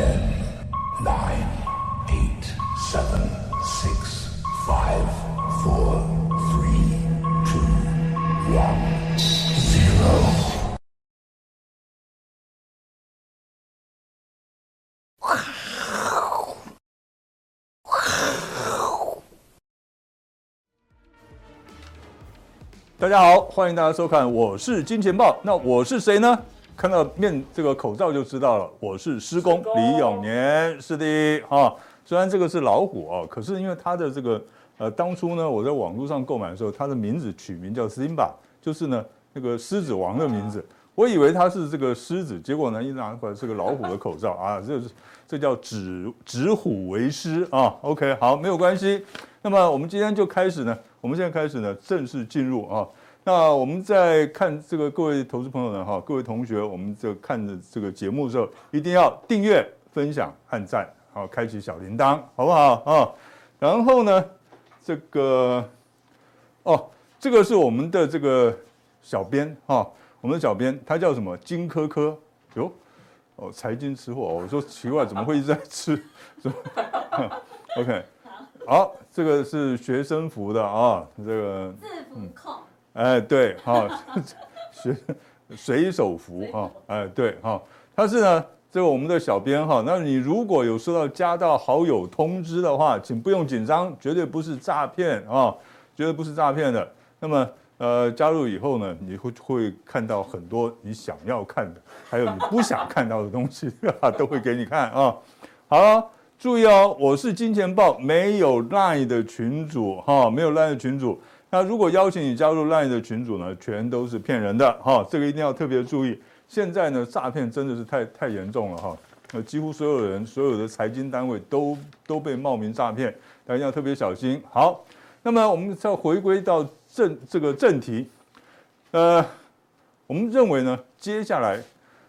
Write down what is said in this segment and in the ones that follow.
Ten, nine, eight, seven, six, five, four, three, two, one, zero. 大家好，欢迎大家收看，我是金钱豹。那我是谁呢？看到面这个口罩就知道了，我是施工李永年，是的哈。虽然这个是老虎啊，可是因为它的这个呃，当初呢，我在网络上购买的时候，它的名字取名叫 Simba，就是呢那个狮子王的名字。我以为它是这个狮子，结果呢一拿过来是个老虎的口罩啊，这是这叫指指虎为狮啊。OK，好，没有关系。那么我们今天就开始呢。我们现在开始呢，正式进入啊。那我们在看这个各位投资朋友呢，哈，各位同学，我们这看着这个节目的时候，一定要订阅、分享、按赞，好，开启小铃铛，好不好啊？然后呢，这个哦，这个是我们的这个小编哈，我们的小编他叫什么？金科科哟，哦，财经吃货，我说奇怪，怎么会一直在吃？是吧？OK。好，这个是学生服的啊，这个制服控，哎，对，哈，学水手服啊，哎，对，哈，他是呢，这个我们的小编哈，那你如果有收到加到好友通知的话，请不用紧张，绝对不是诈骗啊，绝对不是诈骗的。那么，呃，加入以后呢，你会会看到很多你想要看的，还有你不想看到的东西，都会给你看啊。好。注意哦，我是金钱豹，没有 Line 的群主哈，没有 Line 的群组。那如果邀请你加入 Line 的群组呢，全都是骗人的哈，这个一定要特别注意。现在呢，诈骗真的是太太严重了哈，那几乎所有人、所有的财经单位都都被冒名诈骗，大家要特别小心。好，那么我们再回归到正这个正题，呃，我们认为呢，接下来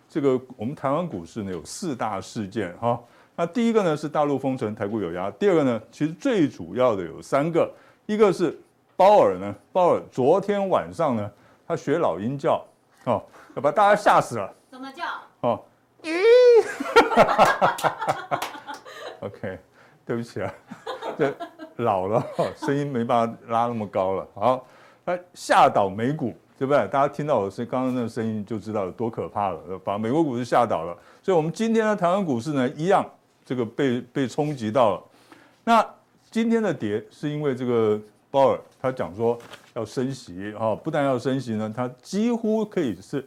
这个我们台湾股市呢有四大事件哈。那第一个呢是大陆封城，台股有压。第二个呢，其实最主要的有三个，一个是鲍尔呢，鲍尔昨天晚上呢，他学老鹰叫，哦，要把大家吓死了。怎么叫？哦，咦，OK，对不起啊，这老了，声音没办法拉那么高了。好，他吓倒美股，对不对？大家听到我是刚刚那个声音就知道有多可怕了，把美国股市吓倒了。所以，我们今天的台湾股市呢，一样。这个被被冲击到了，那今天的跌是因为这个鲍尔他讲说要升息啊，不但要升息呢，他几乎可以是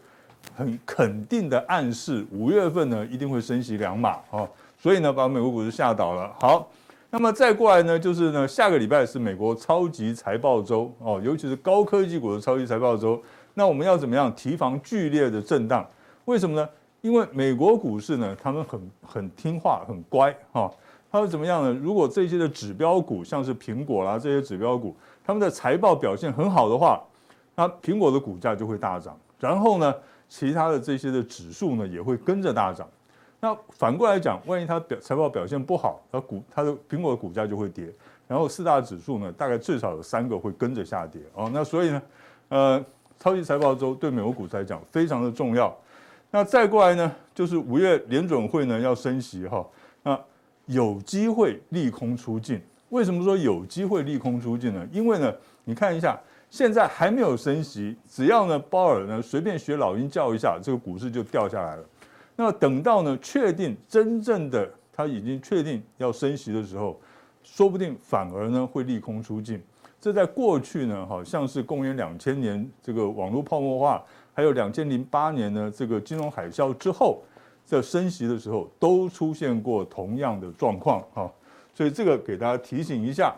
很肯定的暗示五月份呢一定会升息两码啊，所以呢把美国股市吓倒了。好，那么再过来呢就是呢下个礼拜是美国超级财报周哦，尤其是高科技股的超级财报周，那我们要怎么样提防剧烈的震荡？为什么呢？因为美国股市呢，他们很很听话，很乖哈。他会怎么样呢？如果这些的指标股，像是苹果啦这些指标股，他们的财报表现很好的话，那苹果的股价就会大涨。然后呢，其他的这些的指数呢也会跟着大涨。那反过来讲，万一它表财报表现不好，它股它的苹果的股价就会跌。然后四大指数呢，大概至少有三个会跟着下跌哦。那所以呢，呃，超级财报周对美国股市来讲非常的重要。那再过来呢，就是五月联准会呢要升息哈，那有机会利空出尽。为什么说有机会利空出尽呢？因为呢，你看一下，现在还没有升息，只要呢鲍尔呢随便学老鹰叫一下，这个股市就掉下来了。那等到呢确定真正的他已经确定要升息的时候，说不定反而呢会利空出尽。这在过去呢，好像是公元两千年这个网络泡沫化。还有两千零八年呢，这个金融海啸之后，在升息的时候都出现过同样的状况啊，所以这个给大家提醒一下。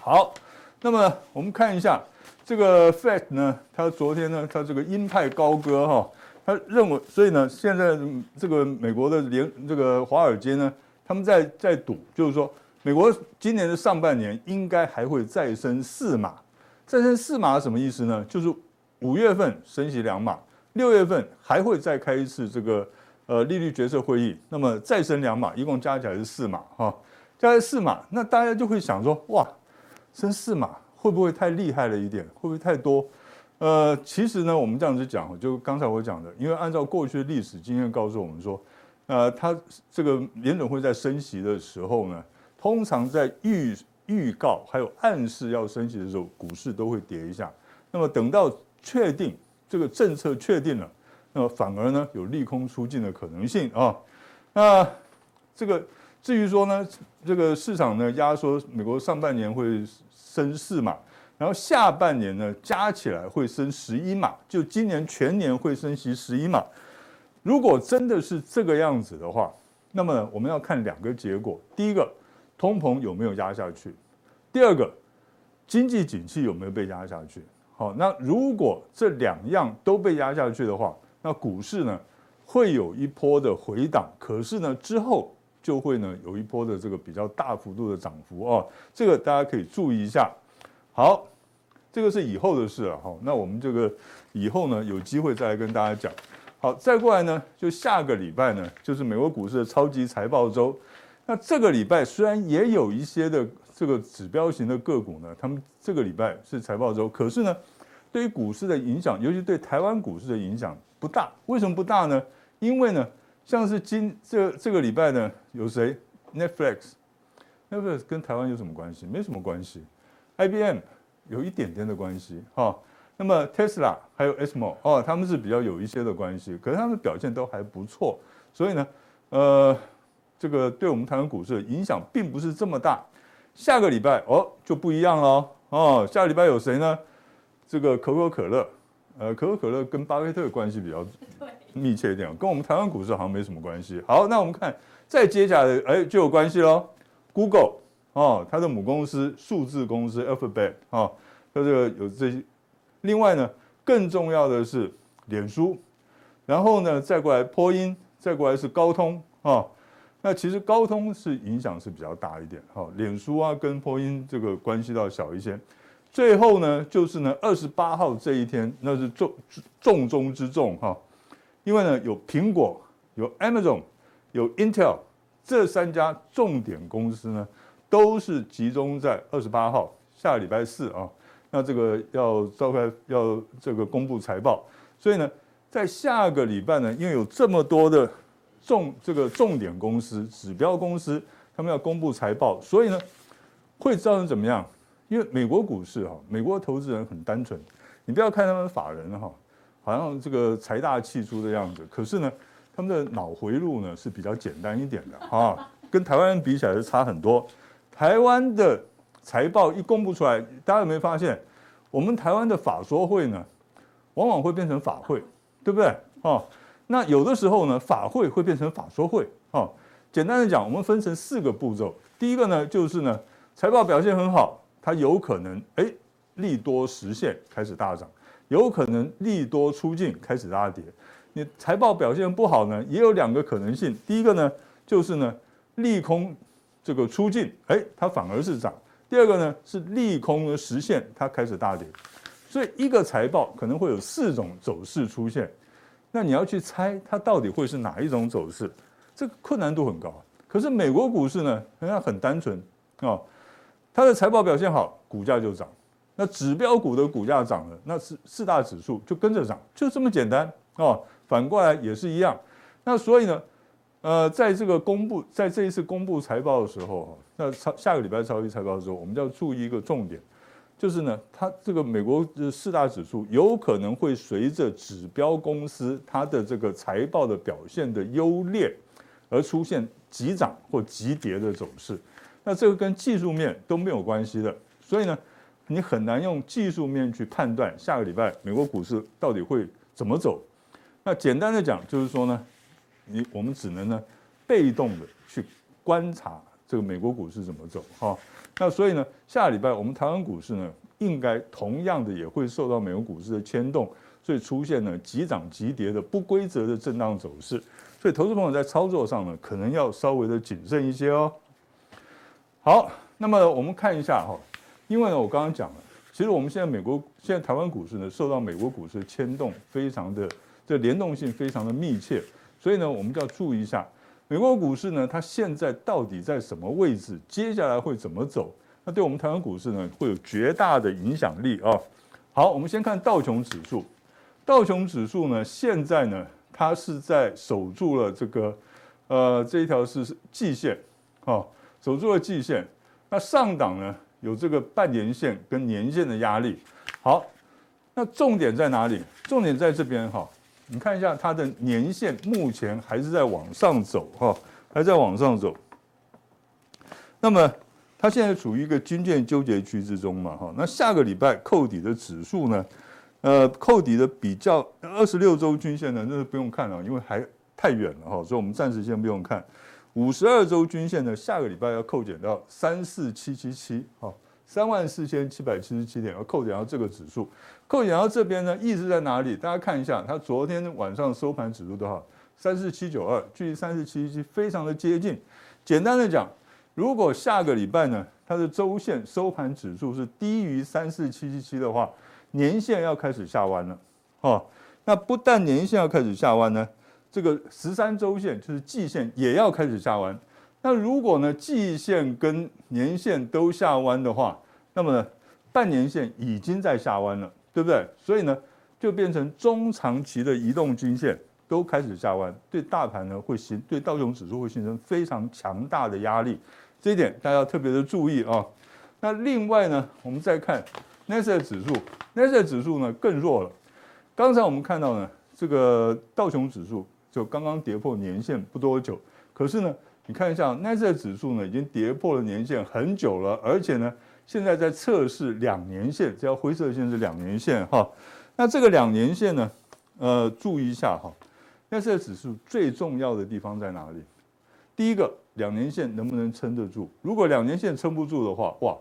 好，那么我们看一下这个 Fed 呢，他昨天呢，他这个鹰派高歌哈，他认为，所以呢，现在这个美国的联这个华尔街呢，他们在在赌，就是说美国今年的上半年应该还会再升四码，再升四码什么意思呢？就是。五月份升息两码，六月份还会再开一次这个呃利率决策会议，那么再升两码，一共加起来是四码哈，加起来四码，那大家就会想说，哇，升四码会不会太厉害了一点？会不会太多？呃，其实呢，我们这样子讲，就刚才我讲的，因为按照过去的历史经验告诉我们说，呃，它这个联准会在升息的时候呢，通常在预预告还有暗示要升息的时候，股市都会跌一下。那么等到确定这个政策确定了，那反而呢有利空出尽的可能性啊。那这个至于说呢，这个市场呢压缩美国上半年会升四码，然后下半年呢加起来会升十一码，就今年全年会升息十一码。如果真的是这个样子的话，那么我们要看两个结果：第一个，通膨有没有压下去；第二个，经济景气有没有被压下去。好，那如果这两样都被压下去的话，那股市呢会有一波的回档，可是呢之后就会呢有一波的这个比较大幅度的涨幅哦，这个大家可以注意一下。好，这个是以后的事了哈。那我们这个以后呢有机会再来跟大家讲。好，再过来呢，就下个礼拜呢，就是美国股市的超级财报周。那这个礼拜虽然也有一些的这个指标型的个股呢，他们这个礼拜是财报周，可是呢，对于股市的影响，尤其对台湾股市的影响不大。为什么不大呢？因为呢，像是今这这个礼拜呢，有谁？Netflix，Netflix 跟台湾有什么关系？没什么关系。IBM 有一点点的关系，哈。那么 Tesla 还有 SMO 哦，他们是比较有一些的关系，可是他们表现都还不错，所以呢，呃，这个对我们台湾股市的影响并不是这么大。下个礼拜哦就不一样了哦，下个礼拜有谁呢？这个可口可乐，呃，可口可乐跟巴菲特的关系比较 密切一点，跟我们台湾股市好像没什么关系。好，那我们看再接下来，哎，就有关系喽。Google 哦，它的母公司数字公司 Alphabet 哦，它这个有这些。另外呢，更重要的是脸书，然后呢，再过来波音，再过来是高通啊、哦。那其实高通是影响是比较大一点，哈、哦。脸书啊跟波音这个关系到小一些。最后呢，就是呢，二十八号这一天，那是重重中之重哈、因为呢，有苹果、有 Amazon、有 Intel 这三家重点公司呢，都是集中在二十八号下礼拜四啊。那这个要召开，要这个公布财报，所以呢，在下个礼拜呢，因为有这么多的重这个重点公司、指标公司，他们要公布财报，所以呢，会造成怎么样？因为美国股市哈，美国投资人很单纯，你不要看他们法人哈，好像这个财大气粗的样子，可是呢，他们的脑回路呢是比较简单一点的哈，跟台湾人比起来是差很多，台湾的。财报一公布出来，大家有没有发现，我们台湾的法说会呢，往往会变成法会，对不对？哦，那有的时候呢，法会会变成法说会。哦，简单的讲，我们分成四个步骤。第一个呢，就是呢，财报表现很好，它有可能哎利多实现开始大涨，有可能利多出尽开始大跌。你财报表现不好呢，也有两个可能性。第一个呢，就是呢利空这个出尽，哎，它反而是涨。第二个呢是利空的实现，它开始大跌，所以一个财报可能会有四种走势出现，那你要去猜它到底会是哪一种走势，这个困难度很高。可是美国股市呢，人家很单纯啊，它的财报表现好，股价就涨，那指标股的股价涨了，那四四大指数就跟着涨，就这么简单哦。反过来也是一样，那所以呢，呃，在这个公布，在这一次公布财报的时候，那超下个礼拜超级财报的时候，我们就要注意一个重点，就是呢，它这个美国的四大指数有可能会随着指标公司它的这个财报的表现的优劣，而出现急涨或急跌的走势。那这个跟技术面都没有关系的，所以呢，你很难用技术面去判断下个礼拜美国股市到底会怎么走。那简单的讲，就是说呢。你我们只能呢，被动的去观察这个美国股市怎么走哈。那所以呢，下个礼拜我们台湾股市呢，应该同样的也会受到美国股市的牵动，所以出现了急涨急跌的不规则的震荡走势。所以投资朋友在操作上呢，可能要稍微的谨慎一些哦。好，那么我们看一下哈，因为呢，我刚刚讲了，其实我们现在美国现在台湾股市呢，受到美国股市的牵动，非常的这联动性非常的密切。所以呢，我们就要注意一下美国股市呢，它现在到底在什么位置？接下来会怎么走？那对我们台湾股市呢，会有绝大的影响力啊。好，我们先看道琼指数。道琼指数呢，现在呢，它是在守住了这个呃，这一条是季线，哦，守住了季线。那上档呢有这个半年线跟年线的压力。好，那重点在哪里？重点在这边哈。你看一下它的年线，目前还是在往上走哈，还在往上走。那么它现在处于一个均线纠结区之中嘛哈。那下个礼拜扣底的指数呢？呃，扣底的比较二十六周均线呢，那是不用看了，因为还太远了哈，所以我们暂时先不用看。五十二周均线呢，下个礼拜要扣减到三四七七七，哈，三万四千七百七十七点，要扣减到这个指数。扣减到这边呢，意思在哪里？大家看一下，它昨天晚上收盘指数多少？三四七九二，距离三四七七七非常的接近。简单的讲，如果下个礼拜呢，它的周线收盘指数是低于三四七七七的话，年线要开始下弯了，哦，那不但年线要开始下弯呢，这个十三周线就是季线也要开始下弯。那如果呢，季线跟年线都下弯的话，那么呢，半年线已经在下弯了，对不对？所以呢，就变成中长期的移动均线都开始下弯，对大盘呢会形对道琼指数会形成非常强大的压力，这一点大家要特别的注意啊。那另外呢，我们再看。n a s a 指数，n a s a 指数呢更弱了。刚才我们看到呢，这个道琼指数就刚刚跌破年线不多久，可是呢，你看一下纳斯达克指数呢已经跌破了年线很久了，而且呢，现在在测试两年线，这条灰色线是两年线哈。那这个两年线呢，呃，注意一下哈，纳斯达克指数最重要的地方在哪里？第一个，两年线能不能撑得住？如果两年线撑不住的话，哇！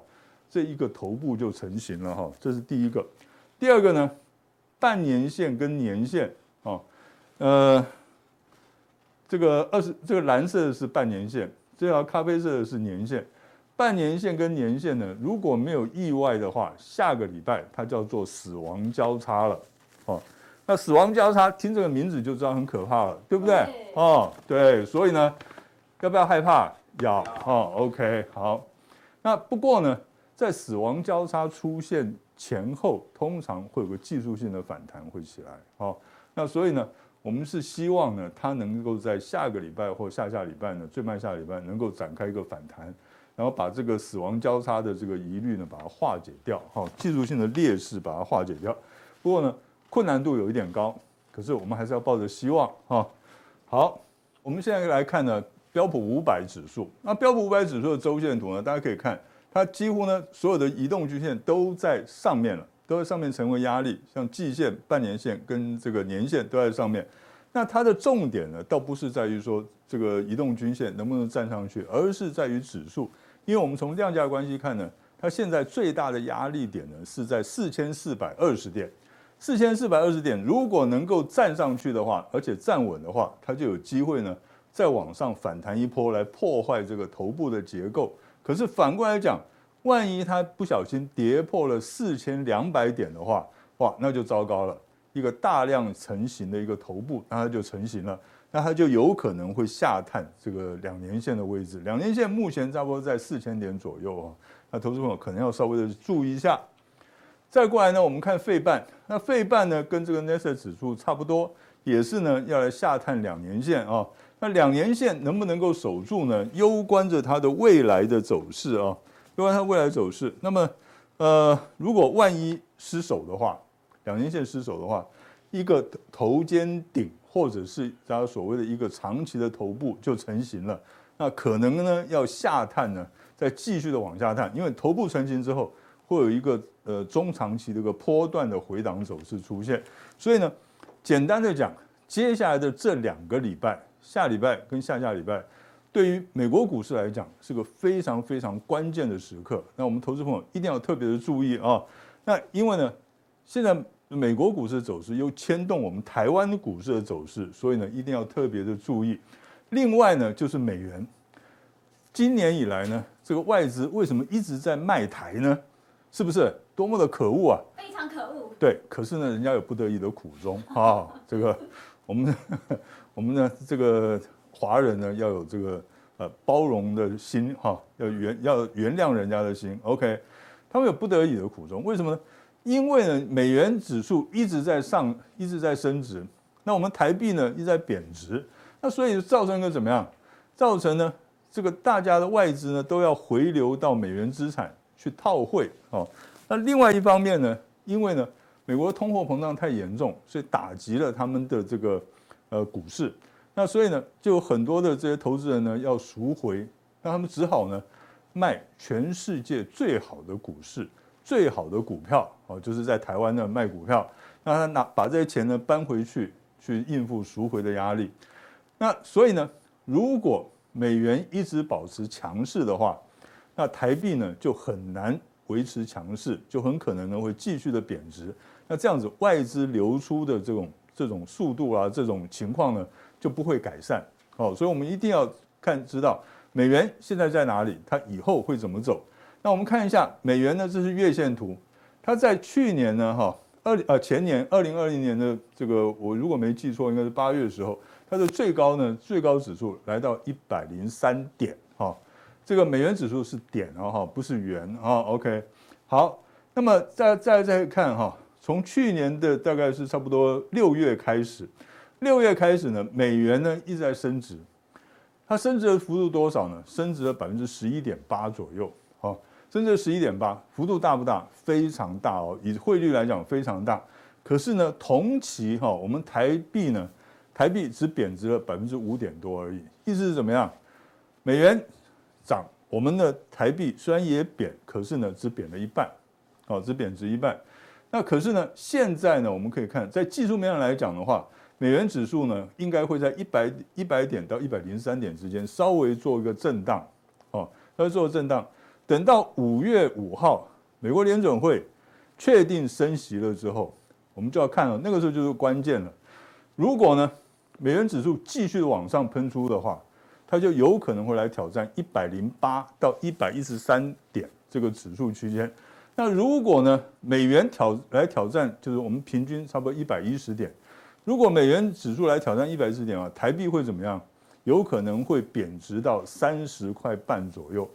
这一个头部就成型了哈，这是第一个。第二个呢，半年线跟年线啊，呃，这个二十这个蓝色的是半年线，这条咖啡色的是年线。半年线跟年线呢，如果没有意外的话，下个礼拜它叫做死亡交叉了。哦，那死亡交叉听这个名字就知道很可怕了，对不对？哦，对，所以呢，要不要害怕？要。哦，OK，好。那不过呢，在死亡交叉出现前后，通常会有个技术性的反弹会起来，哦，那所以呢，我们是希望呢，它能够在下个礼拜或下下礼拜呢，最慢下礼拜能够展开一个反弹，然后把这个死亡交叉的这个疑虑呢，把它化解掉，哈，技术性的劣势把它化解掉。不过呢，困难度有一点高，可是我们还是要抱着希望，哈。好，我们现在来看呢，标普五百指数，那标普五百指数的周线图呢，大家可以看。它几乎呢，所有的移动均线都在上面了，都在上面成为压力，像季线、半年线跟这个年线都在上面。那它的重点呢，倒不是在于说这个移动均线能不能站上去，而是在于指数。因为我们从量价关系看呢，它现在最大的压力点呢是在四千四百二十点。四千四百二十点如果能够站上去的话，而且站稳的话，它就有机会呢再往上反弹一波，来破坏这个头部的结构。可是反过来讲，万一它不小心跌破了四千两百点的话，哇，那就糟糕了。一个大量成型的一个头部，那它就成型了，那它就有可能会下探这个两年线的位置。两年线目前差不多在四千点左右啊，那投资朋友可能要稍微的注意一下。再过来呢，我们看费半，那费半呢跟这个纳斯达克指数差不多，也是呢要来下探两年线啊。那两年线能不能够守住呢？攸关着它的未来的走势啊，攸关它未来走势。那么，呃，如果万一失守的话，两年线失守的话，一个头肩顶或者是大家所谓的一个长期的头部就成型了。那可能呢要下探呢，再继续的往下探，因为头部成型之后会有一个呃中长期的一个波段的回档走势出现。所以呢，简单的讲，接下来的这两个礼拜。下礼拜跟下下礼拜，对于美国股市来讲是个非常非常关键的时刻。那我们投资朋友一定要特别的注意啊。那因为呢，现在美国股市的走势又牵动我们台湾股市的走势，所以呢一定要特别的注意。另外呢，就是美元，今年以来呢，这个外资为什么一直在卖台呢？是不是多么的可恶啊？非常可恶。对，可是呢，人家有不得已的苦衷啊。这个我们。我们呢，这个华人呢，要有这个呃包容的心哈，要原要原谅人家的心。OK，他们有不得已的苦衷，为什么呢？因为呢，美元指数一直在上，一直在升值，那我们台币呢一直在贬值，那所以造成一个怎么样？造成呢这个大家的外资呢都要回流到美元资产去套汇哦。那另外一方面呢，因为呢美国通货膨胀太严重，所以打击了他们的这个呃股市。那所以呢，就有很多的这些投资人呢要赎回，那他们只好呢卖全世界最好的股市、最好的股票，哦，就是在台湾呢卖股票，那他拿把这些钱呢搬回去，去应付赎回的压力。那所以呢，如果美元一直保持强势的话，那台币呢就很难维持强势，就很可能呢会继续的贬值。那这样子外资流出的这种这种速度啊，这种情况呢？就不会改善，哦，所以我们一定要看知道美元现在在哪里，它以后会怎么走。那我们看一下美元呢，这是月线图，它在去年呢，哈，二呃前年二零二零年的这个，我如果没记错，应该是八月的时候，它的最高呢，最高指数来到一百零三点，哈，这个美元指数是点啊，哈，不是元啊，OK，好，那么再再再看哈，从去年的大概是差不多六月开始。六月开始呢，美元呢一直在升值，它升值的幅度多少呢？升值了百分之十一点八左右，好，升值十一点八，幅度大不大？非常大哦，以汇率来讲非常大。可是呢，同期哈，我们台币呢，台币只贬值了百分之五点多而已。意思是怎么样？美元涨，我们的台币虽然也贬，可是呢，只贬了一半，哦，只贬值一半。那可是呢，现在呢，我们可以看，在技术面上来讲的话。美元指数呢，应该会在一百一百点到一百零三点之间稍微做一个震荡，哦，稍微做震荡。等到五月五号，美国联准会确定升息了之后，我们就要看了，那个时候就是关键了。如果呢，美元指数继续往上喷出的话，它就有可能会来挑战一百零八到一百一十三点这个指数区间。那如果呢，美元挑来挑战，就是我们平均差不多一百一十点。如果美元指数来挑战一百四十点啊，台币会怎么样？有可能会贬值到三十块半左右，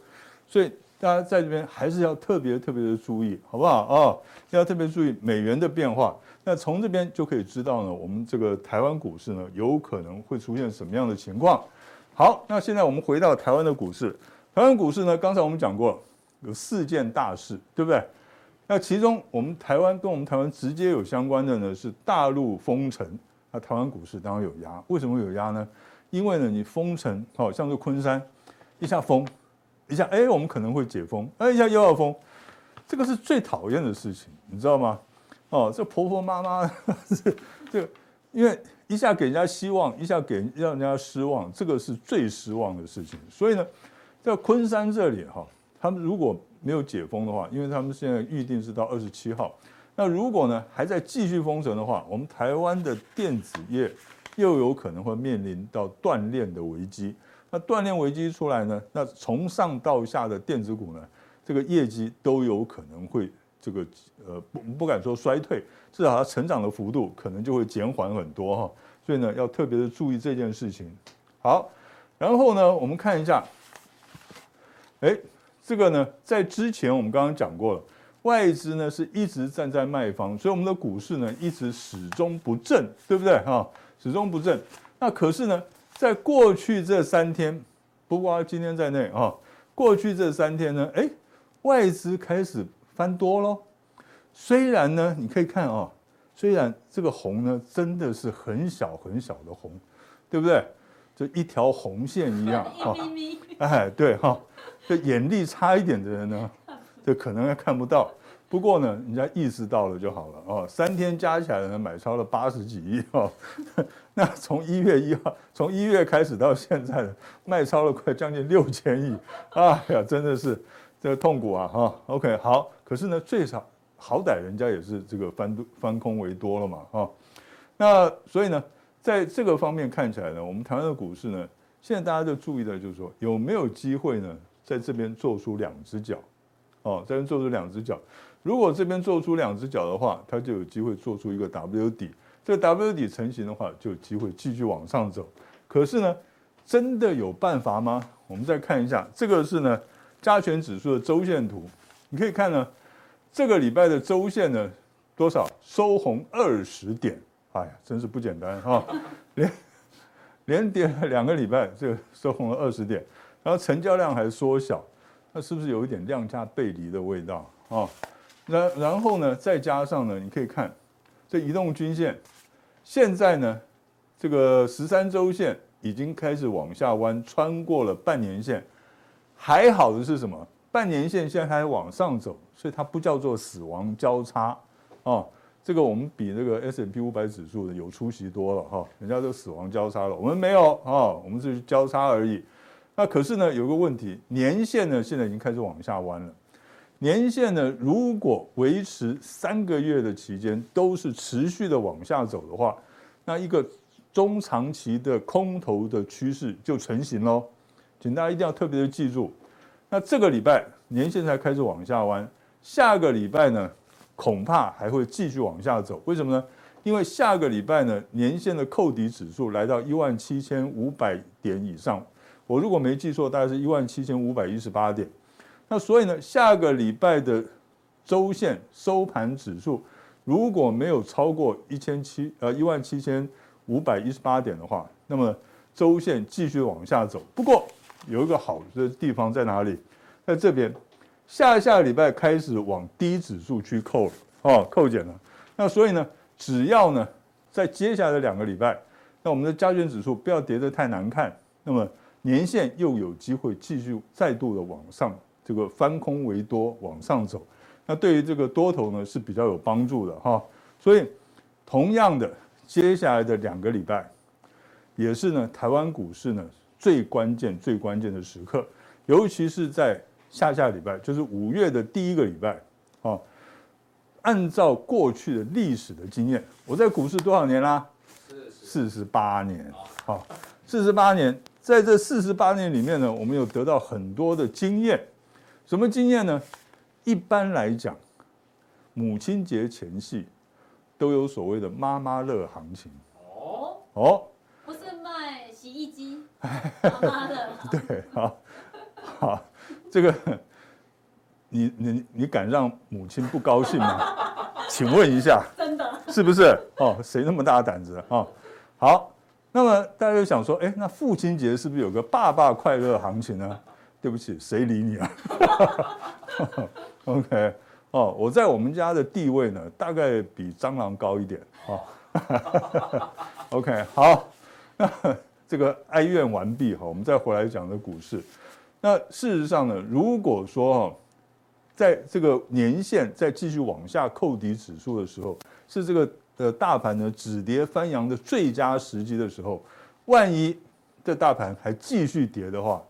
所以大家在这边还是要特别特别的注意，好不好啊？要特别注意美元的变化。那从这边就可以知道呢，我们这个台湾股市呢，有可能会出现什么样的情况。好，那现在我们回到台湾的股市，台湾股市呢，刚才我们讲过有四件大事，对不对？那其中，我们台湾跟我们台湾直接有相关的呢，是大陆封城，那台湾股市当然有压。为什么有压呢？因为呢，你封城，好像是昆山，一下封，一下哎，我们可能会解封，哎，一下又要封，这个是最讨厌的事情，你知道吗？哦，这婆婆妈妈是 这个，因为一下给人家希望，一下给让人家失望，这个是最失望的事情。所以呢，在昆山这里哈，他们如果没有解封的话，因为他们现在预定是到二十七号。那如果呢还在继续封城的话，我们台湾的电子业又有可能会面临到断链的危机。那断链危机出来呢，那从上到下的电子股呢，这个业绩都有可能会这个呃不不敢说衰退，至少它成长的幅度可能就会减缓很多哈。所以呢，要特别的注意这件事情。好，然后呢，我们看一下，哎。这个呢，在之前我们刚刚讲过了，外资呢是一直站在卖方，所以我们的股市呢一直始终不振，对不对？哈，始终不振。那可是呢，在过去这三天，不括今天在内啊，过去这三天呢，哎，外资开始翻多喽。虽然呢，你可以看啊，虽然这个红呢真的是很小很小的红，对不对？就一条红线一样啊，哎，对哈。就眼力差一点的人呢，这可能还看不到。不过呢，人家意识到了就好了哦。三天加起来呢，买超了八十几亿哦。那从一月一号，从一月开始到现在的卖超了快将近六千亿。哎呀，真的是这个痛苦啊哈。OK，好。可是呢，最少好歹人家也是这个翻多翻空为多了嘛哈。那所以呢，在这个方面看起来呢，我们台湾的股市呢，现在大家就注意的就是说，有没有机会呢？在这边做出两只脚，哦，在这边做出两只脚。如果这边做出两只脚的话，它就有机会做出一个 W 底。这个 W 底成型的话，就有机会继续往上走。可是呢，真的有办法吗？我们再看一下，这个是呢加权指数的周线图。你可以看呢，这个礼拜的周线呢多少？收红二十点。哎呀，真是不简单哈！连连跌了两个礼拜，这个收红了二十点，然后成交量还缩小，那是不是有一点量价背离的味道啊？然然后呢，再加上呢，你可以看这移动均线，现在呢，这个十三周线已经开始往下弯，穿过了半年线。还好的是什么？半年线现在还往上走，所以它不叫做死亡交叉哦。这个我们比那个 S M P 五百指数的有出息多了哈，人家都死亡交叉了，我们没有啊，我们是交叉而已。那可是呢，有个问题，年线呢现在已经开始往下弯了。年线呢，如果维持三个月的期间都是持续的往下走的话，那一个中长期的空头的趋势就成型喽。请大家一定要特别的记住。那这个礼拜年线才开始往下弯，下个礼拜呢，恐怕还会继续往下走。为什么呢？因为下个礼拜呢，年线的扣底指数来到一万七千五百点以上。我如果没记错，大概是一万七千五百一十八点。那所以呢，下个礼拜的周线收盘指数如果没有超过一千七呃一万七千五百一十八点的话，那么周线继续往下走。不过有一个好的地方在哪里？在这边，下下礼拜开始往低指数去扣了哦，扣减了。那所以呢，只要呢在接下来的两个礼拜，那我们的加权指数不要跌得太难看，那么年线又有机会继续再度的往上。这个翻空为多往上走，那对于这个多头呢是比较有帮助的哈。所以，同样的，接下来的两个礼拜，也是呢台湾股市呢最关键、最关键的时刻，尤其是在下下礼拜，就是五月的第一个礼拜啊。按照过去的历史的经验，我在股市多少年啦？四十八年。好，四十八年，在这四十八年里面呢，我们有得到很多的经验。什么经验呢？一般来讲，母亲节前夕都有所谓的妈妈乐行情。哦哦，不是卖洗衣机，妈妈乐。对，好，好，这个你你你敢让母亲不高兴吗？请问一下，真的是不是？哦，谁那么大胆子啊？哦，好，那么大家就想说，哎，那父亲节是不是有个爸爸快乐行情呢？对不起，谁理你啊？OK，哦，我在我们家的地位呢，大概比蟑螂高一点。哦，OK，好，那这个哀怨完毕哈，我们再回来讲的股市。那事实上呢，如果说哈，在这个年线再继续往下扣底指数的时候，是这个呃大盘呢止跌翻扬的最佳时机的时候，万一这大盘还继续跌的话，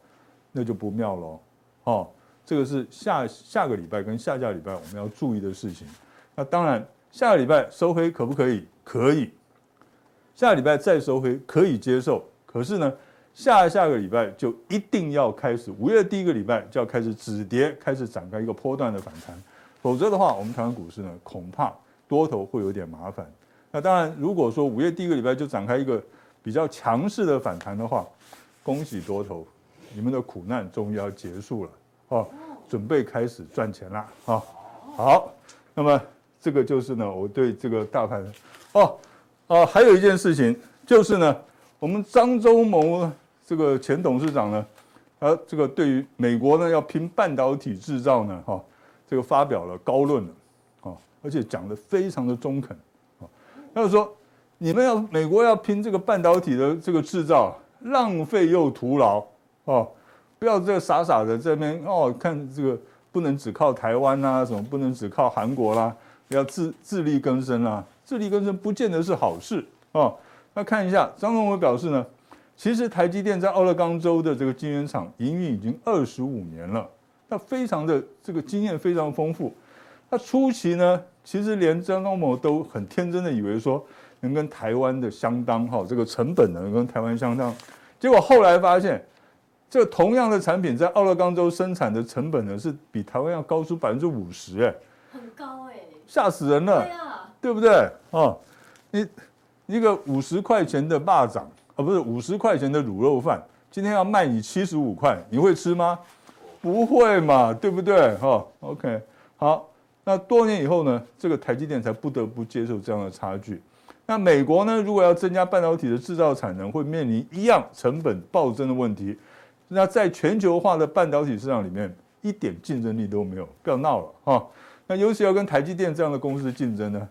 那就不妙了，哦，这个是下下个礼拜跟下下礼拜我们要注意的事情。那当然，下个礼拜收黑可不可以？可以。下个礼拜再收黑可以接受。可是呢，下下个礼拜就一定要开始，五月第一个礼拜就要开始止跌，开始展开一个波段的反弹。否则的话，我们台湾股市呢，恐怕多头会有点麻烦。那当然，如果说五月第一个礼拜就展开一个比较强势的反弹的话，恭喜多头。你们的苦难终于要结束了，哦，准备开始赚钱啦，啊，好，那么这个就是呢，我对这个大盘，哦，哦，还有一件事情就是呢，我们张忠谋这个前董事长呢，呃，这个对于美国呢要拼半导体制造呢，哈，这个发表了高论了，啊，而且讲得非常的中肯，啊，他就说你们要美国要拼这个半导体的这个制造，浪费又徒劳。哦，不要这傻傻的这边哦，看这个不能只靠台湾呐，什么不能只靠韩国啦，要自自力更生啦，自力更生不见得是好事哦。那看一下张忠谋表示呢，其实台积电在奥勒冈州的这个晶圆厂营运已经二十五年了，那非常的这个经验非常丰富。那初期呢，其实连张忠谋都很天真的以为说能跟台湾的相当哈，这个成本能跟台湾相当，结果后来发现。这同样的产品在奥勒冈州生产的成本呢，是比台湾要高出百分之五十，哎，很高哎，吓死人了，对啊，对不对？哦，你一个五十块钱的霸掌啊，不是五十块钱的卤肉饭，今天要卖你七十五块，你会吃吗？不会嘛，对不对？哈，OK，好，那多年以后呢，这个台积电才不得不接受这样的差距。那美国呢，如果要增加半导体的制造产能，会面临一样成本暴增的问题。那在全球化的半导体市场里面，一点竞争力都没有，不要闹了哈。那尤其要跟台积电这样的公司竞争呢，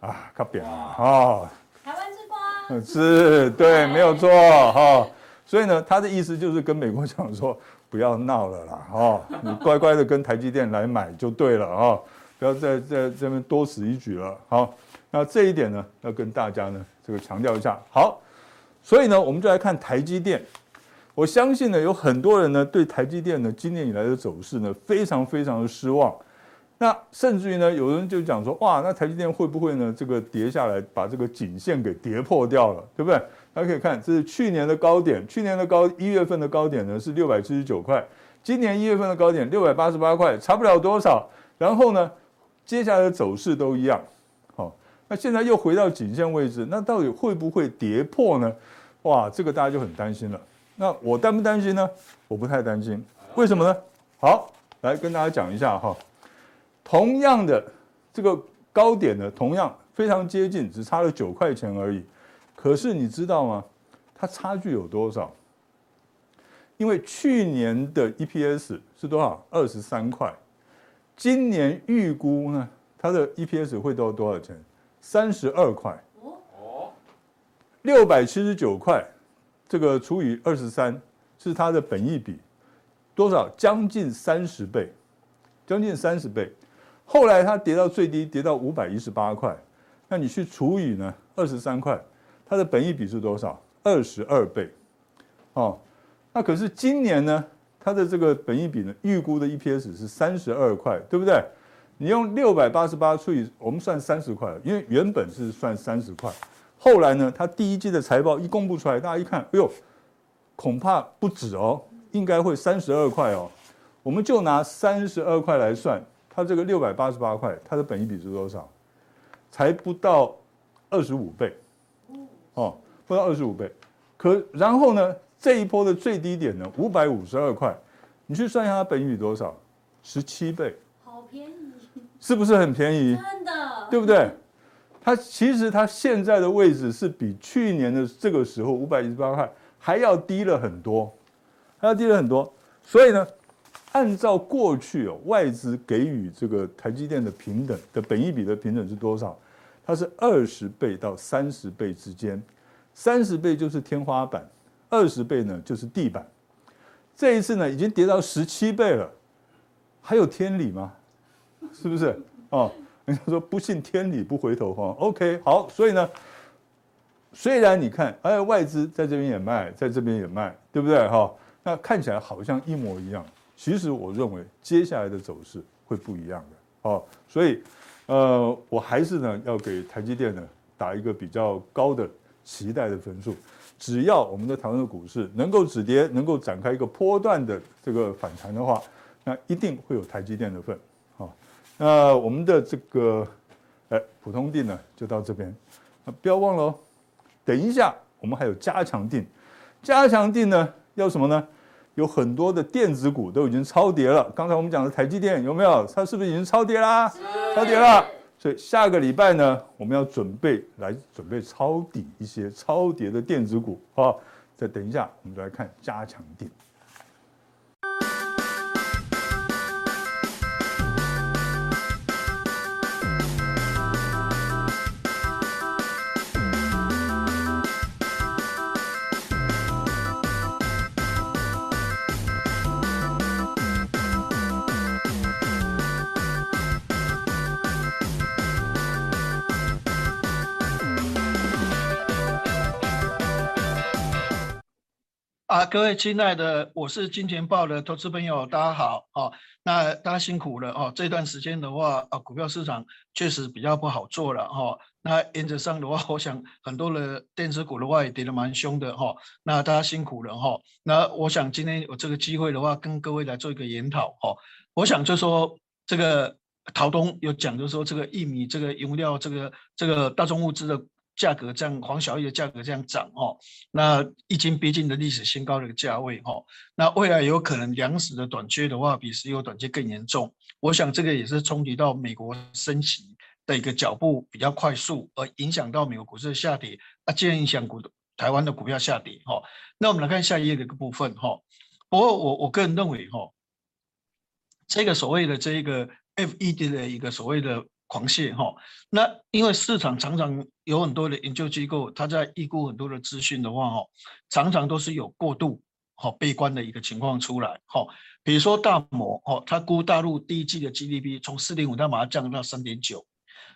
啊，靠扁了啊！台湾之光是，对，没有错哈。所以呢，他的意思就是跟美国讲说，不要闹了啦，哈，你乖乖的跟台积电来买就对了啊，不要再在这边多此一举了。好，那这一点呢，要跟大家呢这个强调一下。好，所以呢，我们就来看台积电。我相信呢，有很多人呢对台积电呢今年以来的走势呢非常非常的失望。那甚至于呢，有人就讲说，哇，那台积电会不会呢这个跌下来，把这个颈线给跌破掉了，对不对？大家可以看，这是去年的高点，去年的高一月份的高点呢是六百七十九块，今年一月份的高点六百八十八块，差不了多少。然后呢，接下来的走势都一样。好，那现在又回到颈线位置，那到底会不会跌破呢？哇，这个大家就很担心了。那我担不担心呢？我不太担心，为什么呢？好，来跟大家讲一下哈。同样的这个高点呢，同样非常接近，只差了九块钱而已。可是你知道吗？它差距有多少？因为去年的 EPS 是多少？二十三块。今年预估呢，它的 EPS 会到多少钱？三十二块。哦。六百七十九块。这个除以二十三是它的本益比多少？将近三十倍，将近三十倍。后来它跌到最低，跌到五百一十八块。那你去除以呢？二十三块，它的本益比是多少？二十二倍。哦，那可是今年呢？它的这个本益比呢？预估的 EPS 是三十二块，对不对？你用六百八十八除以，我们算三十块，因为原本是算三十块。后来呢，他第一季的财报一公布出来，大家一看，哎呦，恐怕不止哦，应该会三十二块哦。我们就拿三十二块来算，它这个六百八十八块，它的本益比是多少？才不到二十五倍，哦，不到二十五倍。可然后呢，这一波的最低点呢，五百五十二块，你去算一下它本益比多少？十七倍，好便宜，是不是很便宜？真的，对不对？它其实它现在的位置是比去年的这个时候五百一十八块还要低了很多，还要低了很多。所以呢，按照过去哦，外资给予这个台积电的平等的本益比的平等是多少？它是二十倍到三十倍之间，三十倍就是天花板，二十倍呢就是地板。这一次呢已经跌到十七倍了，还有天理吗？是不是？哦。人家说不信天理不回头哈，OK 好，所以呢，虽然你看，哎，外资在这边也卖，在这边也卖，对不对哈？那看起来好像一模一样，其实我认为接下来的走势会不一样的哦。所以，呃，我还是呢要给台积电呢打一个比较高的期待的分数。只要我们的台湾的股市能够止跌，能够展开一个波段的这个反弹的话，那一定会有台积电的份。好那我们的这个，哎，普通定呢，就到这边。那不要忘了哦，等一下我们还有加强定。加强定呢，要什么呢？有很多的电子股都已经超跌了。刚才我们讲的台积电有没有？它是不是已经超跌啦？超跌了。所以下个礼拜呢，我们要准备来准备抄底一些超跌的电子股。啊，再等一下，我们就来看加强点。各位亲爱的，我是金钱豹的投资朋友，大家好哦。那大家辛苦了哦。这段时间的话，啊，股票市场确实比较不好做了哈。那原则上的话，我想很多的电子股的话也跌得蛮凶的哈。那大家辛苦了哈。那我想今天有这个机会的话，跟各位来做一个研讨哈。我想就说这个陶东有讲，就是说这个玉米这个原料，这个这个大宗物资的。价格这样，黄小玉的价格这样涨哦，那已经逼近了历史新高的一个价位哦，那未来有可能粮食的短缺的话，比石油短缺更严重。我想这个也是冲击到美国升息的一个脚步比较快速，而影响到美国股市的下跌，啊，进而影响股台湾的股票下跌，哈。那我们来看下一页的一个部分，哈。不过我我个人认为，哈，这个所谓的这一个 FED 的一个所谓的狂泻，哈，那因为市场常常有很多的研究机构，他在预估很多的资讯的话，哈，常常都是有过度。好悲观的一个情况出来，好，比如说大摩，哦，他估大陆第一季的 GDP 从四点五，他马上降到三点九。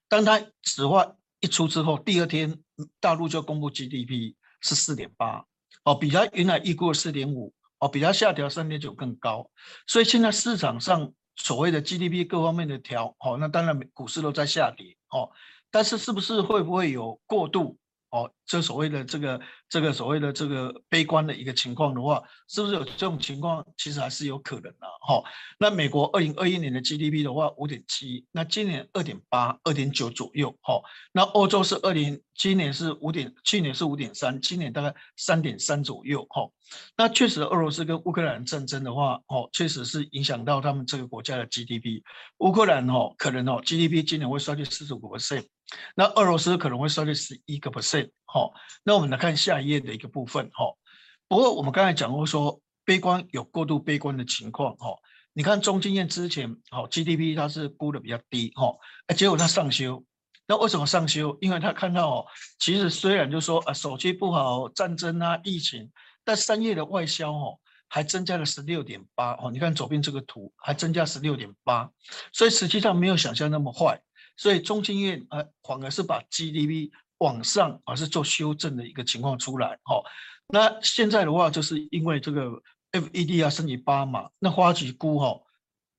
当他此话一出之后，第二天大陆就公布 GDP 是四点八，哦，比他原来预估的四点五，哦，比他下调三点九更高。所以现在市场上所谓的 GDP 各方面的调，哦，那当然股市都在下跌，哦，但是是不是会不会有过度？哦，这所谓的这个这个所谓的这个悲观的一个情况的话，是不是有这种情况？其实还是有可能的哈。那美国二零二一年的 GDP 的话，五点七，那今年二点八、二点九左右哈。那欧洲是二零，今年是五点，去年是五点三，今年大概三点三左右哈。那确实，俄罗斯跟乌克兰战争的话，哦，确实是影响到他们这个国家的 GDP。乌克兰哦，可能哦 GDP 今年会衰退四十五个 percent。那俄罗斯可能会衰退十一个 percent，好，那我们来看下一页的一个部分，哈。不过我们刚才讲过说，悲观有过度悲观的情况，哈。你看中经院之前，好 GDP 它是估的比较低，哈，哎，结果它上修，那为什么上修？因为他看到哦，其实虽然就说啊，手机不好，战争啊，疫情，但三月的外销哦，还增加了十六点八，哦，你看左边这个图，还增加十六点八，所以实际上没有想象那么坏。所以中经院呃反而是把 GDP 往上，而是做修正的一个情况出来。好，那现在的话，就是因为这个 FED 要升级八码，那花旗估哈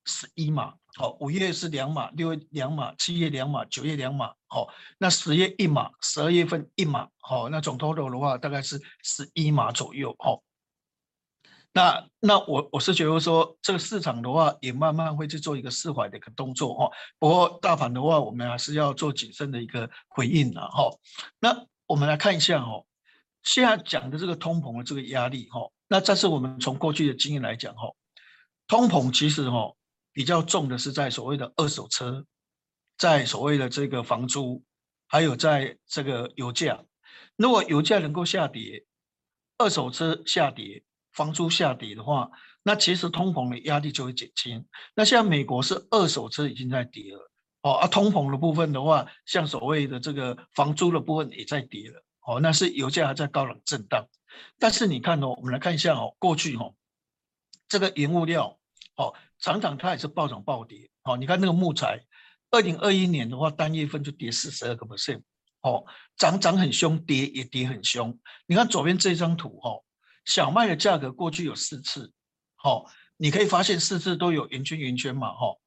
十一码，好，五月是两码，六月两码，七月两码，九月两码，好，那十月一码，十二月份一码，好，那总 total 的话大概是十一码左右，好。那那我我是觉得说，这个市场的话也慢慢会去做一个释怀的一个动作哈。不过大盘的话，我们还是要做谨慎的一个回应了哈。那我们来看一下哈，现在讲的这个通膨的这个压力哈，那这是我们从过去的经验来讲哈，通膨其实哈比较重的是在所谓的二手车，在所谓的这个房租，还有在这个油价。如果油价能够下跌，二手车下跌。房租下跌的话，那其实通膨的压力就会减轻。那像美国是二手车已经在跌了，哦，啊，通膨的部分的话，像所谓的这个房租的部分也在跌了，哦，那是油价还在高冷震荡。但是你看哦，我们来看一下哦，过去哦，这个原物料哦，常常它也是暴涨暴跌。哦，你看那个木材，二零二一年的话，单月份就跌四十二个 percent，哦，涨涨很凶，跌也跌很凶。你看左边这张图哦。小麦的价格过去有四次，好，你可以发现四次都有圆圈圆圈嘛，哈，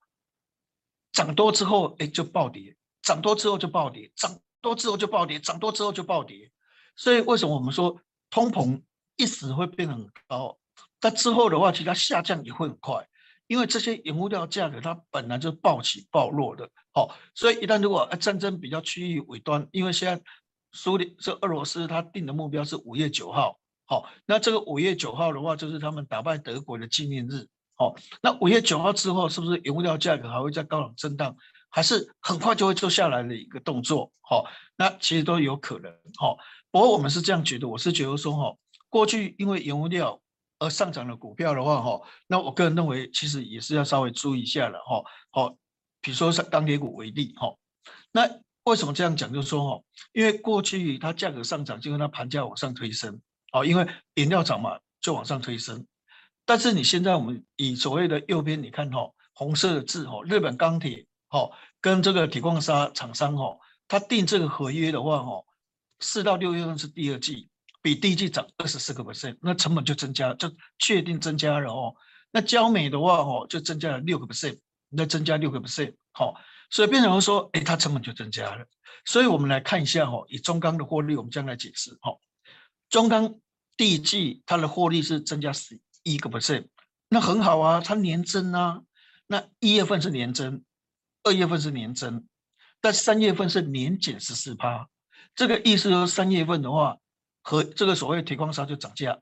涨多之后哎就暴跌，涨多之后就暴跌，涨多之后就暴跌，涨多之后就暴跌。所以为什么我们说通膨一时会变很高，但之后的话，其实它下降也会很快，因为这些原物料价格它本来就暴起暴落的，好，所以一旦如果战争比较趋于尾端，因为现在苏联这俄罗斯它定的目标是五月九号。好，那这个五月九号的话，就是他们打败德国的纪念日。好，那五月九号之后，是不是原物料价格还会在高冷震荡，还是很快就会做下来的一个动作？好，那其实都有可能。好，不过我们是这样觉得，我是觉得说，哈，过去因为原物料而上涨的股票的话，哈，那我个人认为其实也是要稍微注意一下了。哈，好，比如说像钢铁股为例，哈，那为什么这样讲？就是说，哈，因为过去它价格上涨，就跟它盘价往上推升。哦，因为原料涨嘛，就往上推升。但是你现在我们以所谓的右边，你看哈，红色的字哈，日本钢铁哈，跟这个铁矿砂厂商哈，他订这个合约的话哈，四到六月份是第二季，比第一季涨二十四个 percent，那成本就增加，就确定增加了哦。那焦煤的话哈，就增加了六个 percent，那增加六个 percent，好，所以变成说，哎，它成本就增加了。所以我们来看一下哈，以中钢的获利，我们将来解释哈，中钢。第一季它的获利是增加十一个 percent，那很好啊，它年增啊。那一月份是年增，二月份是年增，但三月份是年减十四趴。这个意思说，三月份的话，和这个所谓铁矿砂就涨价，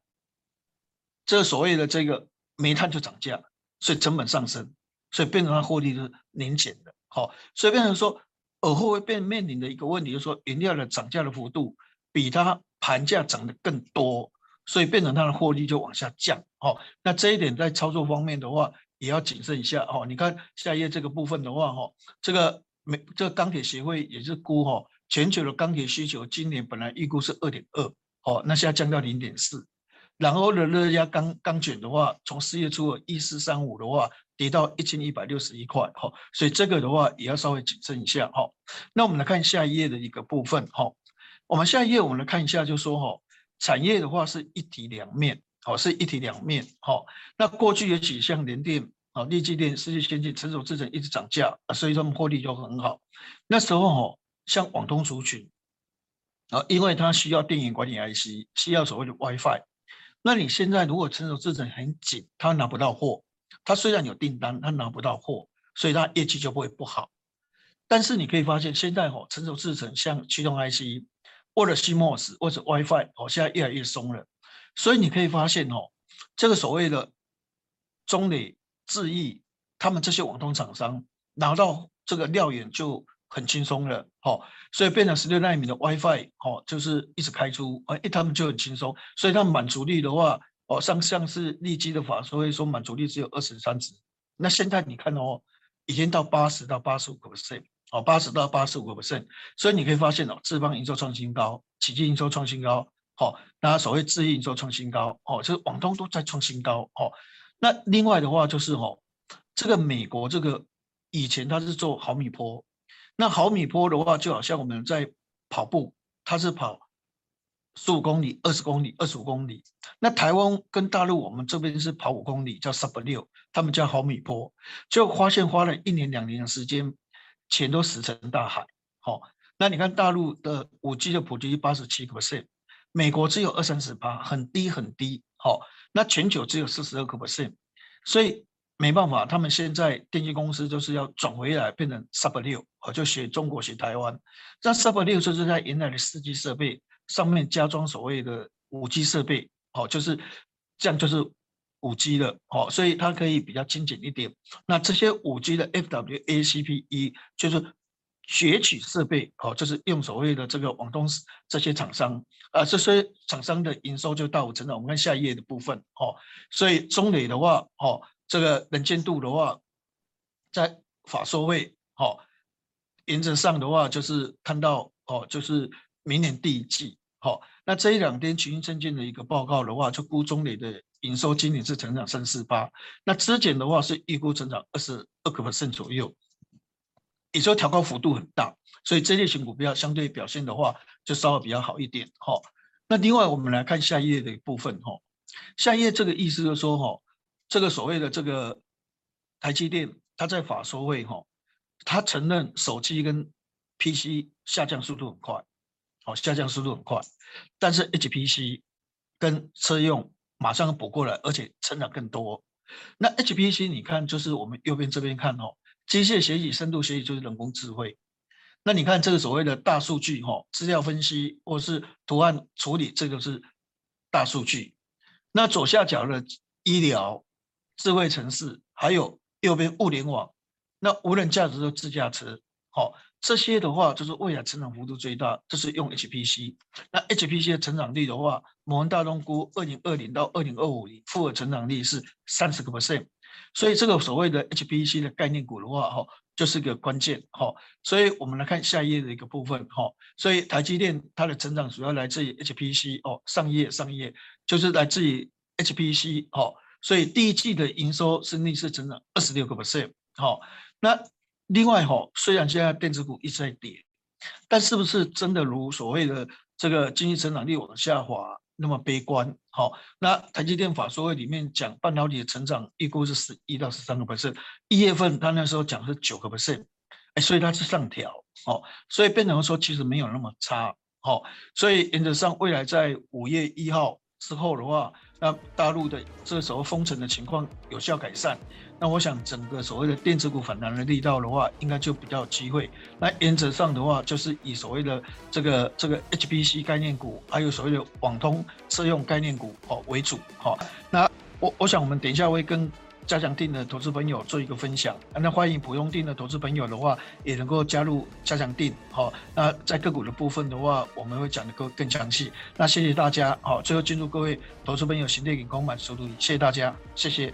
这所谓的这个煤炭就涨价，所以成本上升，所以变成它获利是年减的。好，所以变成说而后会变面临的一个问题，就是说原料的涨价的幅度比它盘价涨得更多，所以变成它的获利就往下降。哦，那这一点在操作方面的话，也要谨慎一下。哦，你看下一页这个部分的话，哈，这个美这个钢铁协会也是估，哈，全球的钢铁需求今年本来预估是二点二，哦，那现在降到零点四。然后的热轧钢钢卷的话，从四月初的一四三五的话，跌到一千一百六十一块，哈，所以这个的话也要稍微谨慎一下，哈。那我们来看下一页的一个部分，哈。我们下一页我们来看一下，就说哈，产业的话是一体两面，好，是一体两面，好。那过去有几项联电啊、力积电、世界先进、成熟制程一直涨价，所以他们获利就很好。那时候哈，像网通族群啊，因为它需要电源管理 IC，需要所谓的 WiFi。那你现在如果成熟制程很紧，他拿不到货，他虽然有订单，他拿不到货，所以他业绩就不会不好。但是你可以发现，现在哦，成熟制程像驱动 IC，或者 CMOS 或者 WiFi 哦，现在越来越松了。所以你可以发现哦，这个所谓的中磊、智毅，他们这些网通厂商拿到这个料源就。很轻松了，好，所以变成十六纳米的 WiFi，哦，就是一直开出，哎，他们就很轻松，所以它满足率的话，哦，像像是利基的法说会说满足率只有二十三十，那现在你看哦，已经到八十到八十五 percent，哦，八十到八十五个百分点所以你可以发现哦，智邦营收创新高，奇迹营收创新高，好，那所谓智毅营收创新高，哦，就是网通都在创新高，哦，那另外的话就是哦，这个美国这个以前它是做毫米波。那毫米波的话，就好像我们在跑步，它是跑十五公里、二十公里、二十五公里。那台湾跟大陆，我们这边是跑五公里，叫 sub 六，他们叫毫米波。就发现花了一年两年的时间，钱都石沉大海。好，那你看大陆的五 G 的普及率八十七个 percent，美国只有二三十八，很低很低。好，那全球只有四十二个 percent，所以。没办法，他们现在电信公司就是要转回来，变成 Sub 六，就学中国学台湾。那 Sub 六就是在原来的四 G 设备上面加装所谓的五 G 设备，好，就是这样就是五 G 的，好，所以它可以比较精简一点。那这些五 G 的 FWA-CPE 就是攫取设备，好，就是用所谓的这个网通这些厂商，啊，这些厂商的营收就大幅成长。我们看下一页的部分，哦，所以中磊的话，哦。这个能见度的话，在法说会，好，原则上的话就是看到，哦，就是明年第一季，好，那这一两天群益证券的一个报告的话，就估中磊的营收今年是成长三四八，那资检的话是预估成长二十二个 percent 左右，也说调高幅度很大，所以这类型股票相对表现的话就稍微比较好一点，好，那另外我们来看下一页的一部分，哈，下一页这个意思就是说，哈。这个所谓的这个台积电，它在法说会哈，它承认手机跟 PC 下降速度很快，好，下降速度很快，但是 HPC 跟车用马上补过来，而且成长更多。那 HPC 你看，就是我们右边这边看哦，机械学习、深度学习就是人工智慧。那你看这个所谓的大数据哈，资料分析或是图案处理，这个是大数据。那左下角的医疗。智慧城市，还有右边物联网，那无人驾驶的自驾车，好，这些的话就是未来成长幅度最大，就是用 HPC。那 HPC 的成长率的话，摩根大通估二零二零到二零二五年复合成长率是三十个 percent。所以这个所谓的 HPC 的概念股的话，哈，就是个关键，哈。所以我们来看下一页的一个部分，哈。所以台积电它的成长主要来自于 HPC，哦，上页上页就是来自于 HPC，哈。所以第一季的营收是逆势成长二十六个 percent，好，那另外哈，虽然现在电子股一直在跌，但是不是真的如所谓的这个经济成长率往下滑那么悲观？好，那台积电法说会里面讲半导体的成长预估是十一到十三个 percent，一月份他那时候讲是九个 percent，哎，所以它是上调，好，所以变成说其实没有那么差，好，所以原则上未来在五月一号之后的话。那大陆的这时候封城的情况有效改善，那我想整个所谓的电子股反弹的力道的话，应该就比较有机会。那原则上的话，就是以所谓的这个这个 HPC 概念股，还有所谓的网通车用概念股哦为主。好，那我我想我们等一下会跟加强定的投资朋友做一个分享。那欢迎普通定的投资朋友的话，也能够加入加强定。好，那在个股的部分的话，我们会讲的更更详细。那谢谢大家。好，最后进入各位投资朋友新年盈丰满，收入谢谢大家，谢谢。